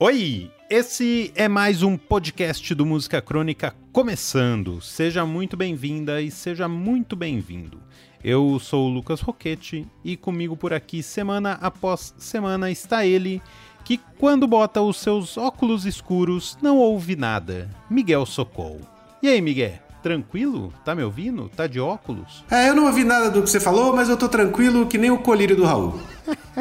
Oi, esse é mais um podcast do Música Crônica começando. Seja muito bem-vinda e seja muito bem-vindo. Eu sou o Lucas Roquete e comigo por aqui, semana após semana, está ele que, quando bota os seus óculos escuros, não ouve nada. Miguel Socol. E aí, Miguel? Tranquilo? Tá me ouvindo? Tá de óculos? É, eu não ouvi nada do que você falou, mas eu tô tranquilo que nem o colírio do Raul.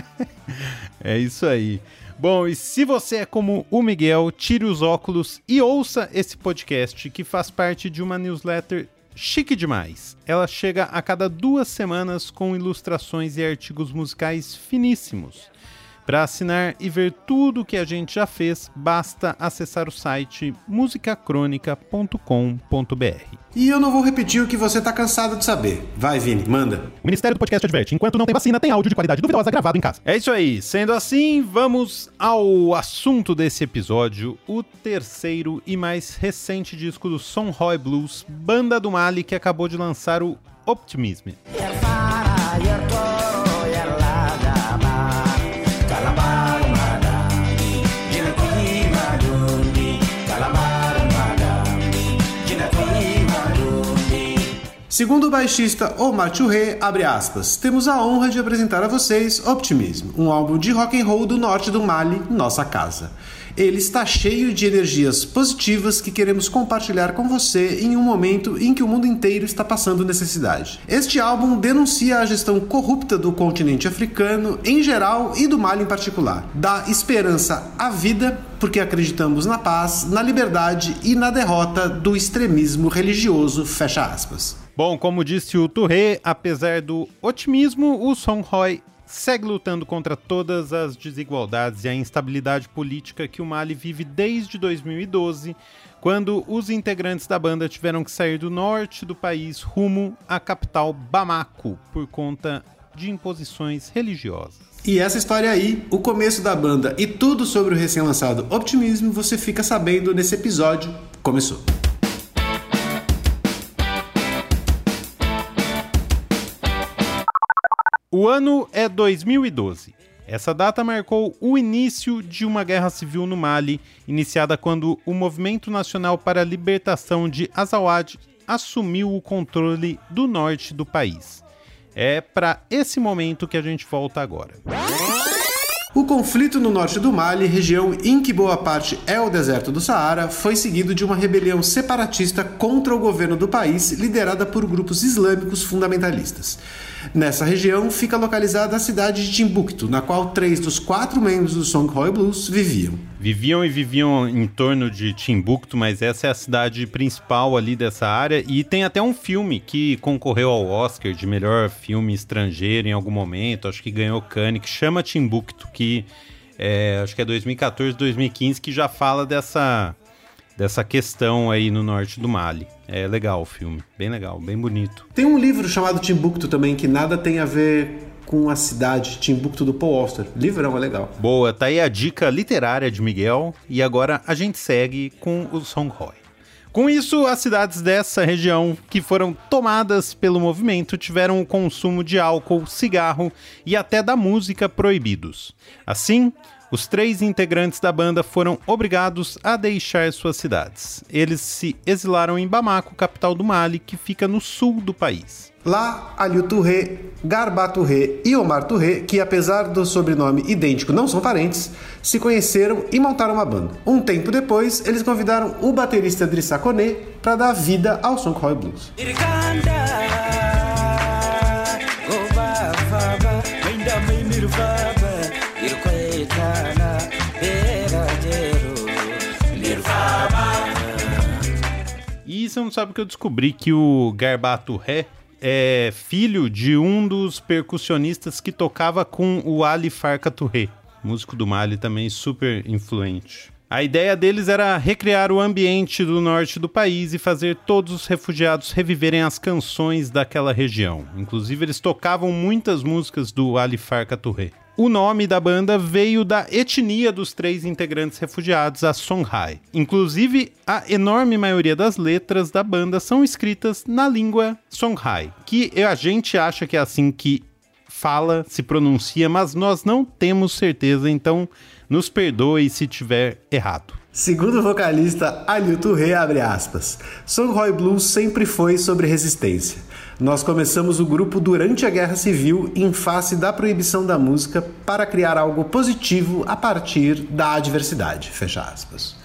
é isso aí. Bom, e se você é como o Miguel, tire os óculos e ouça esse podcast que faz parte de uma newsletter chique demais. Ela chega a cada duas semanas com ilustrações e artigos musicais finíssimos. Para assinar e ver tudo o que a gente já fez, basta acessar o site musicacronica.com.br. E eu não vou repetir o que você tá cansado de saber. Vai, Vini, manda. O Ministério do Podcast adverte: enquanto não tem vacina, tem áudio de qualidade duvidosa gravado em casa. É isso aí. Sendo assim, vamos ao assunto desse episódio: o terceiro e mais recente disco do Son Roy Blues, banda do Mali que acabou de lançar o Optimism. Segundo o baixista Omar Churré, abre aspas, temos a honra de apresentar a vocês Optimism, um álbum de rock and roll do norte do Mali, nossa casa. Ele está cheio de energias positivas que queremos compartilhar com você em um momento em que o mundo inteiro está passando necessidade. Este álbum denuncia a gestão corrupta do continente africano em geral e do Mali em particular. Dá esperança à vida porque acreditamos na paz, na liberdade e na derrota do extremismo religioso, fecha aspas. Bom, como disse o Touré, apesar do otimismo, o Song Roy segue lutando contra todas as desigualdades e a instabilidade política que o Mali vive desde 2012, quando os integrantes da banda tiveram que sair do norte do país rumo à capital Bamako por conta de imposições religiosas. E essa história aí, o começo da banda e tudo sobre o recém-lançado Optimismo, você fica sabendo nesse episódio. Começou! O ano é 2012. Essa data marcou o início de uma guerra civil no Mali, iniciada quando o Movimento Nacional para a Libertação de Azawad assumiu o controle do norte do país. É para esse momento que a gente volta agora. O conflito no norte do Mali, região em que boa parte é o deserto do Saara, foi seguido de uma rebelião separatista contra o governo do país, liderada por grupos islâmicos fundamentalistas. Nessa região fica localizada a cidade de Timbuktu, na qual três dos quatro membros do Songhai Blues viviam. Viviam e viviam em torno de Timbuktu, mas essa é a cidade principal ali dessa área. E tem até um filme que concorreu ao Oscar de melhor filme estrangeiro em algum momento, acho que ganhou Cannes, que chama Timbuktu, que é, acho que é 2014, 2015, que já fala dessa dessa questão aí no norte do Mali. É legal o filme, bem legal, bem bonito. Tem um livro chamado Timbuktu também, que nada tem a ver com a cidade, Timbuktu do Paul Auster. Livrão é legal. Boa, tá aí a dica literária de Miguel e agora a gente segue com o Song Roy. Com isso, as cidades dessa região que foram tomadas pelo movimento tiveram o consumo de álcool, cigarro e até da música proibidos. Assim, os três integrantes da banda foram obrigados a deixar suas cidades. Eles se exilaram em Bamako, capital do Mali, que fica no sul do país. Lá, Aliou Touré, Garba Touré e Omar Touré, que apesar do sobrenome idêntico não são parentes, se conheceram e montaram uma banda. Um tempo depois, eles convidaram o baterista Drissa Kone para dar vida ao Roy Blues. E você não sabe que eu descobri que o Garbato Ré é filho de um dos percussionistas que tocava com o Ali Farka Touré, músico do Mali também super influente. A ideia deles era recriar o ambiente do norte do país e fazer todos os refugiados reviverem as canções daquela região. Inclusive, eles tocavam muitas músicas do Ali Farka Touré. O nome da banda veio da etnia dos três integrantes refugiados, a Songhai. Inclusive, a enorme maioria das letras da banda são escritas na língua Songhai, que a gente acha que é assim que fala, se pronuncia, mas nós não temos certeza, então Nos perdoe se tiver errado. Segundo o vocalista Alilton Rey, abre aspas, Songhai Blues sempre foi sobre resistência. Nós começamos o grupo durante a Guerra Civil em face da proibição da música para criar algo positivo a partir da adversidade. Fecha aspas.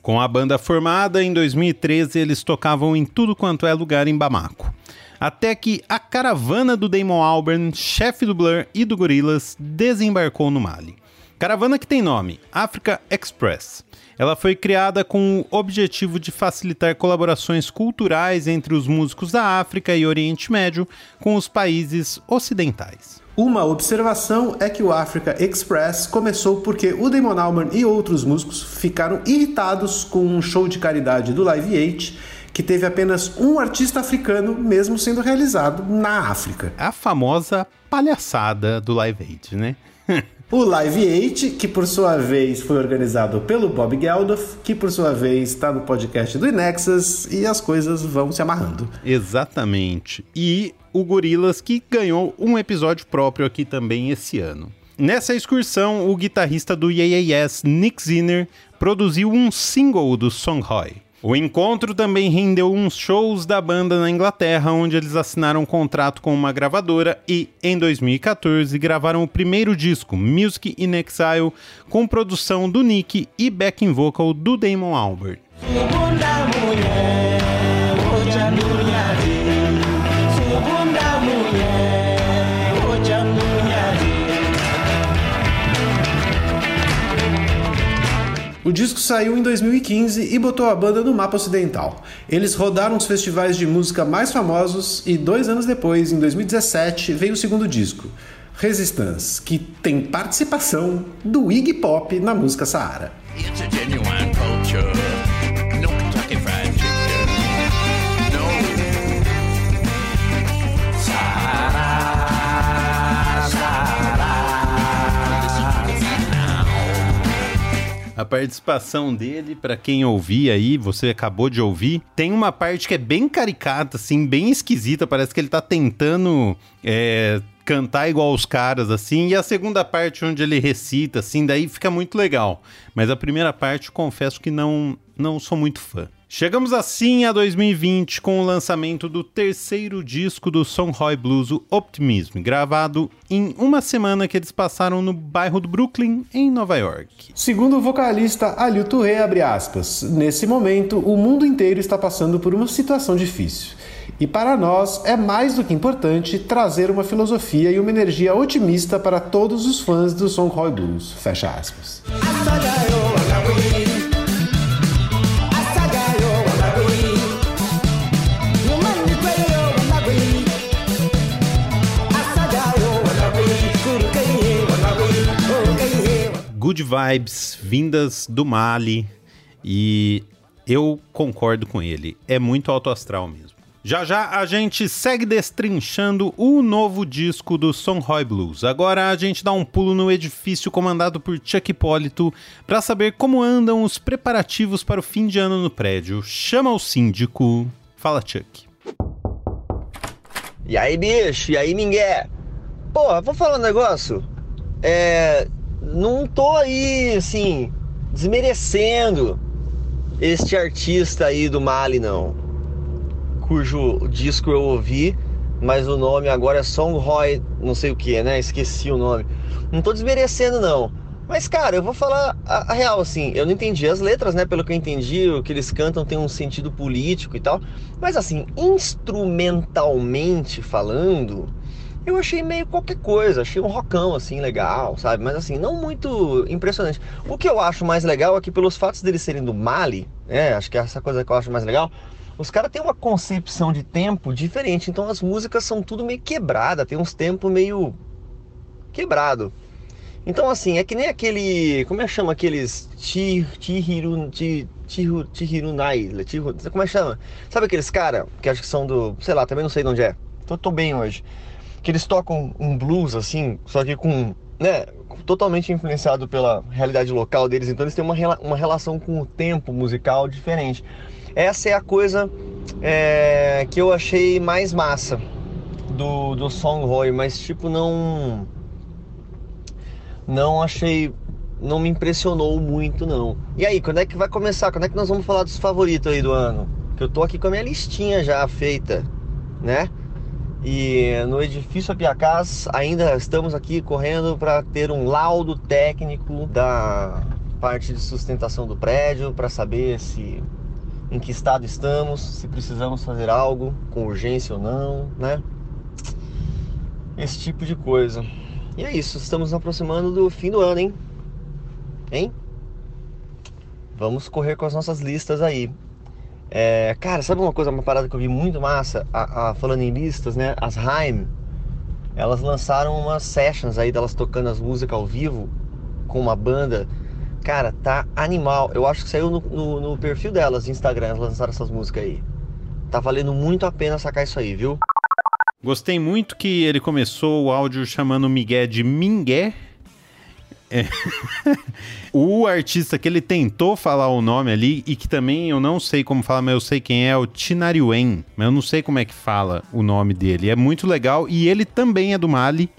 Com a banda formada em 2013, eles tocavam em tudo quanto é lugar em Bamako. Até que a caravana do Damon Albarn, chefe do Blur e do Gorillaz, desembarcou no Mali. Caravana que tem nome Africa Express. Ela foi criada com o objetivo de facilitar colaborações culturais entre os músicos da África e Oriente Médio com os países ocidentais. Uma observação é que o Africa Express começou porque o Damon Albarn e outros músicos ficaram irritados com um show de caridade do Live 8 que teve apenas um artista africano, mesmo sendo realizado na África. A famosa palhaçada do Live 8, né? O Live 8, que por sua vez foi organizado pelo Bob Geldof, que por sua vez está no podcast do Inexus e as coisas vão se amarrando. Exatamente. E o Gorilas que ganhou um episódio próprio aqui também esse ano. Nessa excursão, o guitarrista do Yeah Yes, Nick Zinner, produziu um single do Songhai. O encontro também rendeu uns shows da banda na Inglaterra, onde eles assinaram um contrato com uma gravadora e, em 2014, gravaram o primeiro disco, Music in Exile, com produção do Nick e backing vocal do Damon Albarn. O disco saiu em 2015 e botou a banda no mapa ocidental. Eles rodaram os festivais de música mais famosos e dois anos depois, em 2017, veio o segundo disco, Resistance, que tem participação do Iggy Pop na música Sahara. A participação dele, para quem ouvir aí, você acabou de ouvir, tem uma parte que é bem caricata, assim, bem esquisita. Parece que ele tá tentando é, cantar igual os caras, assim. E a segunda parte, onde ele recita, assim, daí fica muito legal. Mas a primeira parte, confesso que não, não sou muito fã. Chegamos assim a 2020 com o lançamento do terceiro disco do Songhai Blues, o Optimism, gravado em uma semana que eles passaram no bairro do Brooklyn, em Nova York. Segundo o vocalista Aliu Touré, abre aspas, nesse momento o mundo inteiro está passando por uma situação difícil. E para nós é mais do que importante trazer uma filosofia e uma energia otimista para todos os fãs do Songhai Blues. Fecha aspas. good vibes vindas do Mali e eu concordo com ele. É muito alto astral mesmo. Já já a gente segue destrinchando o novo disco do Songhai Blues. Agora a gente dá um pulo no edifício comandado por Chuck Hipólito para saber como andam os preparativos para o fim de ano no prédio. Chama o síndico. Fala, Chuck. E aí, bicho? E aí, ninguém? Porra, vou falar um negócio. É não tô aí, assim, desmerecendo este artista aí do Mali, não. Cujo disco eu ouvi, mas o nome agora é Song Roy, não sei o que, né? Esqueci o nome. Não tô desmerecendo, não. Mas, cara, eu vou falar a, a, real, assim, eu não entendi as letras, né? Pelo que eu entendi, o que eles cantam tem um sentido político e tal. Mas, assim, instrumentalmente falando, eu achei meio qualquer coisa, achei um rockão assim legal, sabe? Mas assim, não muito impressionante. O que eu acho mais legal é que pelos fatos deles serem do Mali, é, acho que é essa coisa que eu acho mais legal, os caras têm uma concepção de tempo diferente, então as músicas são tudo meio quebrada, tem uns tempos meio quebrado. Então assim, é que nem aquele, como é que chama aqueles Chihirunai, como é que chama? Sabe aqueles caras que acho que são do, sei lá, também não sei de onde é. Tô, tô bem hoje que eles tocam um blues assim, só que com né, totalmente influenciado pela realidade local deles, então eles têm uma, uma relação com o tempo musical diferente. Essa é a coisa é, que eu achei mais massa do, do Song Roy, mas tipo, não. Não achei. Não me impressionou muito, não. E aí, quando é que vai começar? Quando é que nós vamos falar dos favoritos aí do ano? Que eu tô aqui com a minha listinha já feita, né? E no edifício Apiacás ainda estamos aqui correndo para ter um laudo técnico da parte de sustentação do prédio para saber se em que estado estamos, se precisamos fazer algo com urgência ou não, né? Esse tipo de coisa. E é isso, estamos nos aproximando do fim do ano, hein? Hein? Vamos correr com as nossas listas aí. É, cara, sabe uma coisa, uma parada que eu vi muito massa? A, a, falando em listas, né? As Haim, elas lançaram umas sessions aí delas tocando as músicas ao vivo com uma banda. Cara, tá animal. Eu acho que saiu no, no, no perfil delas, Instagram, elas lançaram essas músicas aí. Tá valendo muito a pena sacar isso aí, viu? Gostei muito que ele começou o áudio chamando Miguel de Mingué é. o artista que ele tentou falar o nome ali e que também eu não sei como falar, mas eu sei quem é, é o Tinariwen, mas eu não sei como é que fala o nome dele. É muito legal e ele também é do Mali,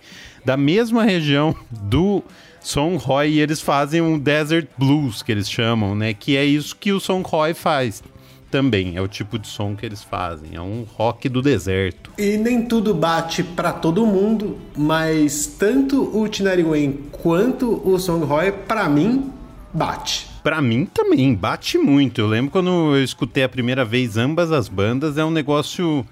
da mesma região do Song Roy e eles fazem um Desert Blues que eles chamam, né? Que é isso que o Song Roy faz também. É o tipo de som que eles fazem. É um rock do deserto. E nem tudo bate para todo mundo, mas tanto o Tinari Wayne quanto o Song Roy, para mim, bate. Para mim também, bate muito. Eu lembro quando eu escutei a primeira vez ambas as bandas, é um negócio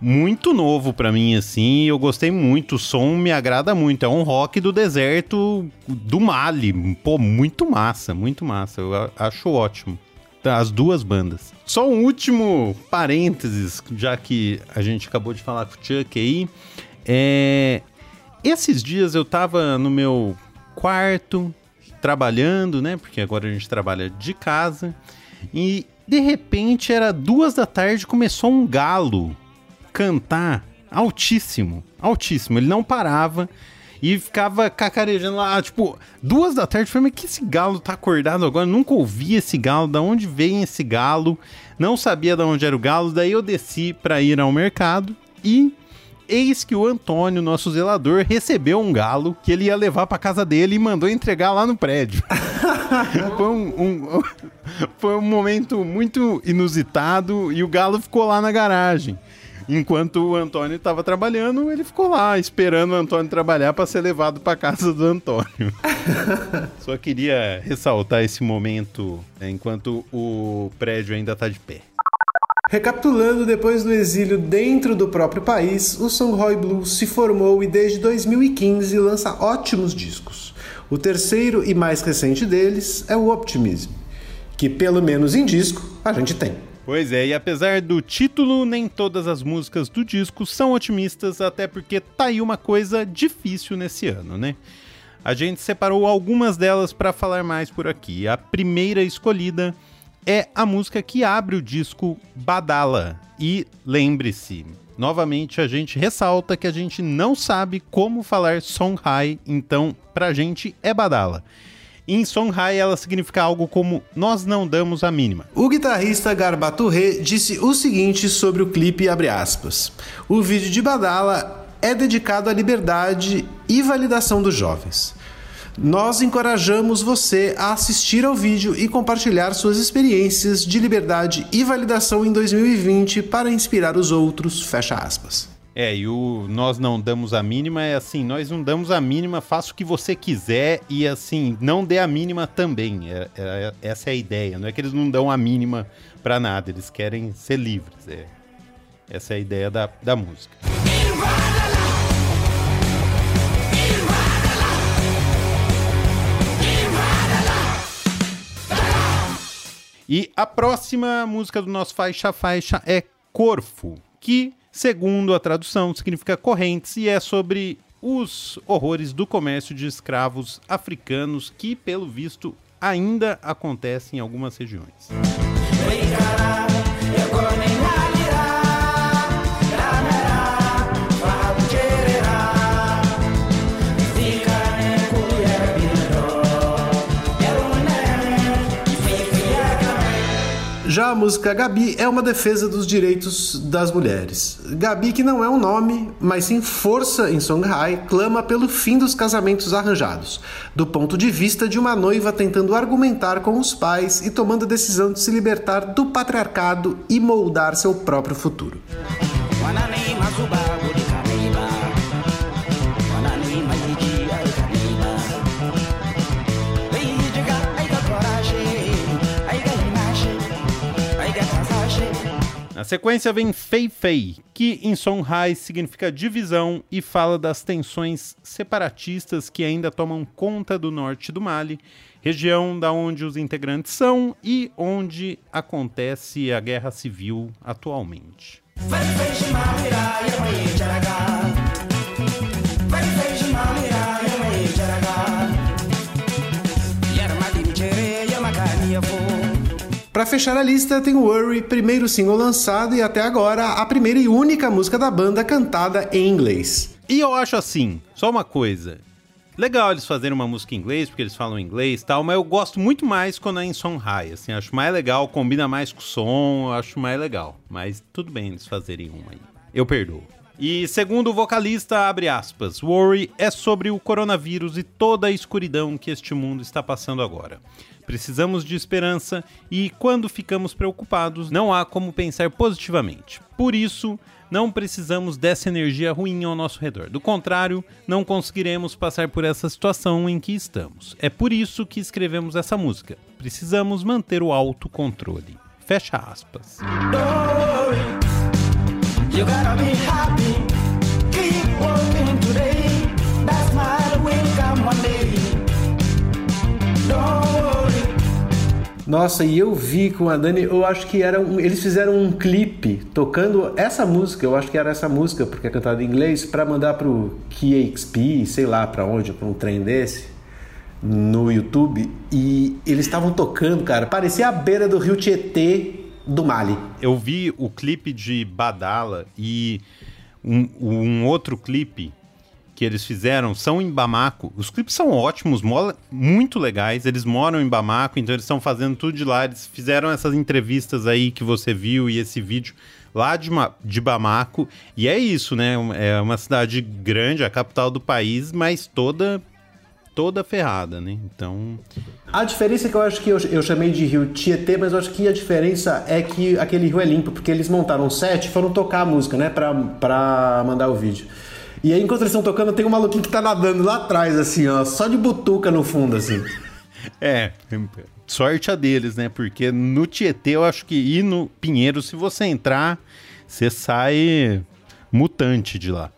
muito novo para mim, assim. Eu gostei muito, o som me agrada muito. É um rock do deserto do Mali. Pô, muito massa, muito massa. Eu acho ótimo as duas bandas. Só um último parênteses, já que a gente acabou de falar com o Chuck aí. É... Esses dias eu tava no meu quarto, trabalhando, né? Porque agora a gente trabalha de casa. E de repente era duas da tarde começou um galo cantar altíssimo, altíssimo. Ele não parava e ficava cacarejando lá, tipo, duas da tarde. Falei, mas que esse galo tá acordado agora? Nunca ouvi esse galo, da onde vem esse galo? Não sabia de onde era o galo. Daí eu desci para ir ao mercado e eis que o Antônio, nosso zelador, recebeu um galo que ele ia levar para casa dele e mandou entregar lá no prédio. foi, um, um, foi um momento muito inusitado e o galo ficou lá na garagem. Enquanto o Antônio estava trabalhando, ele ficou lá esperando o Antônio trabalhar para ser levado para casa do Antônio. Só queria ressaltar esse momento né, enquanto o prédio ainda está de pé. Recapitulando, depois do exílio dentro do próprio país, o Songhai Blues se formou e desde 2015 lança ótimos discos. O terceiro e mais recente deles é o Optimism, que pelo menos em disco a gente tem. Pois é, e apesar do título, nem todas as músicas do disco são otimistas, até porque tá aí uma coisa difícil nesse ano, né? A gente separou algumas delas para falar mais por aqui. A primeira escolhida é a música que abre o disco Badala. E lembre-se, novamente a gente ressalta que a gente não sabe como falar Songhai, então pra gente é Badala. Em Songhai, ela significa algo como nós não damos a mínima. O guitarrista Garbaturre disse o seguinte sobre o clipe aspas. O vídeo de Badala é dedicado à liberdade e validação dos jovens. Nós encorajamos você a assistir ao vídeo e compartilhar suas experiências de liberdade e validação em 2020 para inspirar os outros. Fecha aspas. É, e o nós não damos a mínima é assim, nós não damos a mínima, faça o que você quiser e assim, não dê a mínima também. É, é, essa é a ideia. Não é que eles não dão a mínima para nada, eles querem ser livres. É, essa é a ideia da, da música. E a próxima música do nosso faixa faixa é Corfo, que Segundo a tradução, significa correntes e é sobre os horrores do comércio de escravos africanos que, pelo visto, ainda acontecem em algumas regiões. A música Gabi é uma defesa dos direitos das mulheres. Gabi, que não é um nome, mas sim força em Songhai, clama pelo fim dos casamentos arranjados, do ponto de vista de uma noiva tentando argumentar com os pais e tomando a decisão de se libertar do patriarcado e moldar seu próprio futuro. Sequência vem Fei Fei, que em Songhai significa divisão e fala das tensões separatistas que ainda tomam conta do norte do Mali, região da onde os integrantes são e onde acontece a guerra civil atualmente. Para fechar a lista, tem o Worry, primeiro single lançado e até agora a primeira e única música da banda cantada em inglês. E eu acho assim, só uma coisa. Legal eles fazerem uma música em inglês, porque eles falam inglês e tal, mas eu gosto muito mais quando é em som high, assim, acho mais legal, combina mais com o som, acho mais legal. Mas tudo bem eles fazerem uma aí. Eu perdoo. E segundo o vocalista, abre aspas, Worry é sobre o coronavírus e toda a escuridão que este mundo está passando agora. Precisamos de esperança e, quando ficamos preocupados, não há como pensar positivamente. Por isso, não precisamos dessa energia ruim ao nosso redor. Do contrário, não conseguiremos passar por essa situação em que estamos. É por isso que escrevemos essa música. Precisamos manter o autocontrole. Fecha aspas. Nossa, e eu vi com a Dani, eu acho que era um, eles fizeram um clipe tocando essa música, eu acho que era essa música, porque é cantada em inglês, para mandar pro KXP, sei lá para onde, para um trem desse, no YouTube, e eles estavam tocando, cara, parecia a beira do rio Tietê do Mali. Eu vi o clipe de Badala e um, um outro clipe que eles fizeram são em Bamako. Os clipes são ótimos, muito legais. Eles moram em Bamako, então eles estão fazendo tudo de lá. Eles fizeram essas entrevistas aí que você viu e esse vídeo lá de, de Bamako. E é isso, né? É uma cidade grande, a capital do país, mas toda toda ferrada, né? Então. A diferença é que eu acho que eu, eu chamei de rio Tietê, mas eu acho que a diferença é que aquele rio é limpo, porque eles montaram um set e foram tocar a música, né? Pra, pra mandar o vídeo. E aí, enquanto eles estão tocando, tem um maluquinho que tá nadando lá atrás, assim, ó, só de butuca no fundo, assim. É, sorte a deles, né? Porque no Tietê, eu acho que ir no Pinheiro, se você entrar, você sai mutante de lá.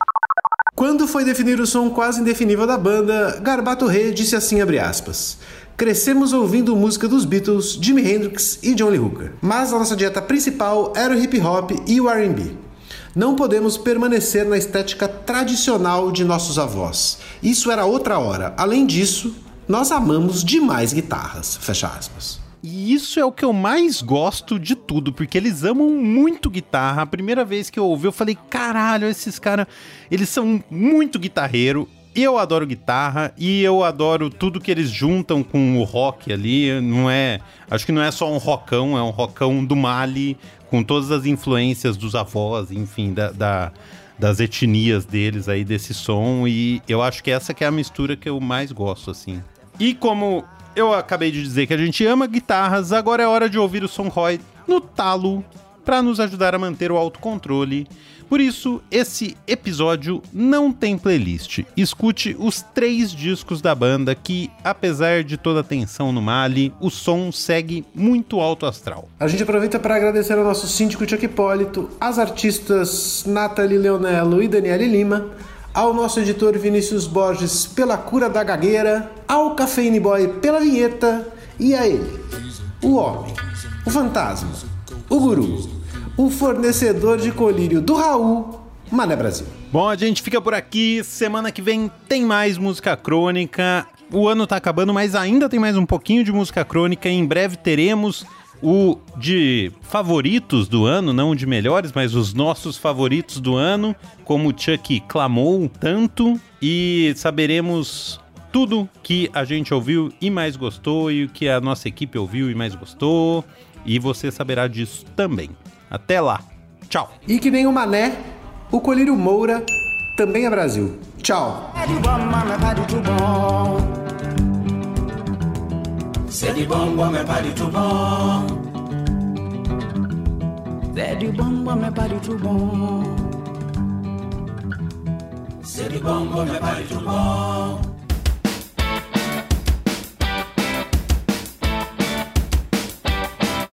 Quando foi definir o som quase indefinível da banda, Garbato Rey disse assim, abre aspas... Crescemos ouvindo música dos Beatles, Jimi Hendrix e John Lee Hooker. Mas a nossa dieta principal era o hip hop e o R&B. Não podemos permanecer na estética tradicional de nossos avós. Isso era outra hora. Além disso, nós amamos demais guitarras. Fecha aspas. E isso é o que eu mais gosto de tudo, porque eles amam muito guitarra. A primeira vez que eu ouvi, eu falei: caralho, esses caras, eles são muito guitarreiro. Eu adoro guitarra e eu adoro tudo que eles juntam com o rock ali. Não é. Acho que não é só um rockão, é um rockão do Mali, com todas as influências dos avós, enfim, da, da, das etnias deles aí desse som e eu acho que essa que é a mistura que eu mais gosto assim. E como eu acabei de dizer que a gente ama guitarras, agora é hora de ouvir o Som Roy no talo para nos ajudar a manter o autocontrole por isso, esse episódio não tem playlist. Escute os três discos da banda que, apesar de toda a tensão no Mali, o som segue muito alto astral. A gente aproveita para agradecer ao nosso síndico Chuck Hipólito, às artistas Nathalie Leonello e Daniele Lima, ao nosso editor Vinícius Borges pela cura da gagueira, ao Cafeine Boy pela vinheta e a ele, o homem, o fantasma, o guru o fornecedor de colírio do Raul, Mané Brasil. Bom, a gente fica por aqui. Semana que vem tem mais música crônica. O ano tá acabando, mas ainda tem mais um pouquinho de música crônica. Em breve teremos o de favoritos do ano, não de melhores, mas os nossos favoritos do ano, como o Chuck clamou tanto, e saberemos tudo que a gente ouviu e mais gostou e o que a nossa equipe ouviu e mais gostou. E você saberá disso também. Até lá. Tchau. E que nem o Mané, o Colírio Moura também é Brasil. Tchau. C'est du bon bois mais pas du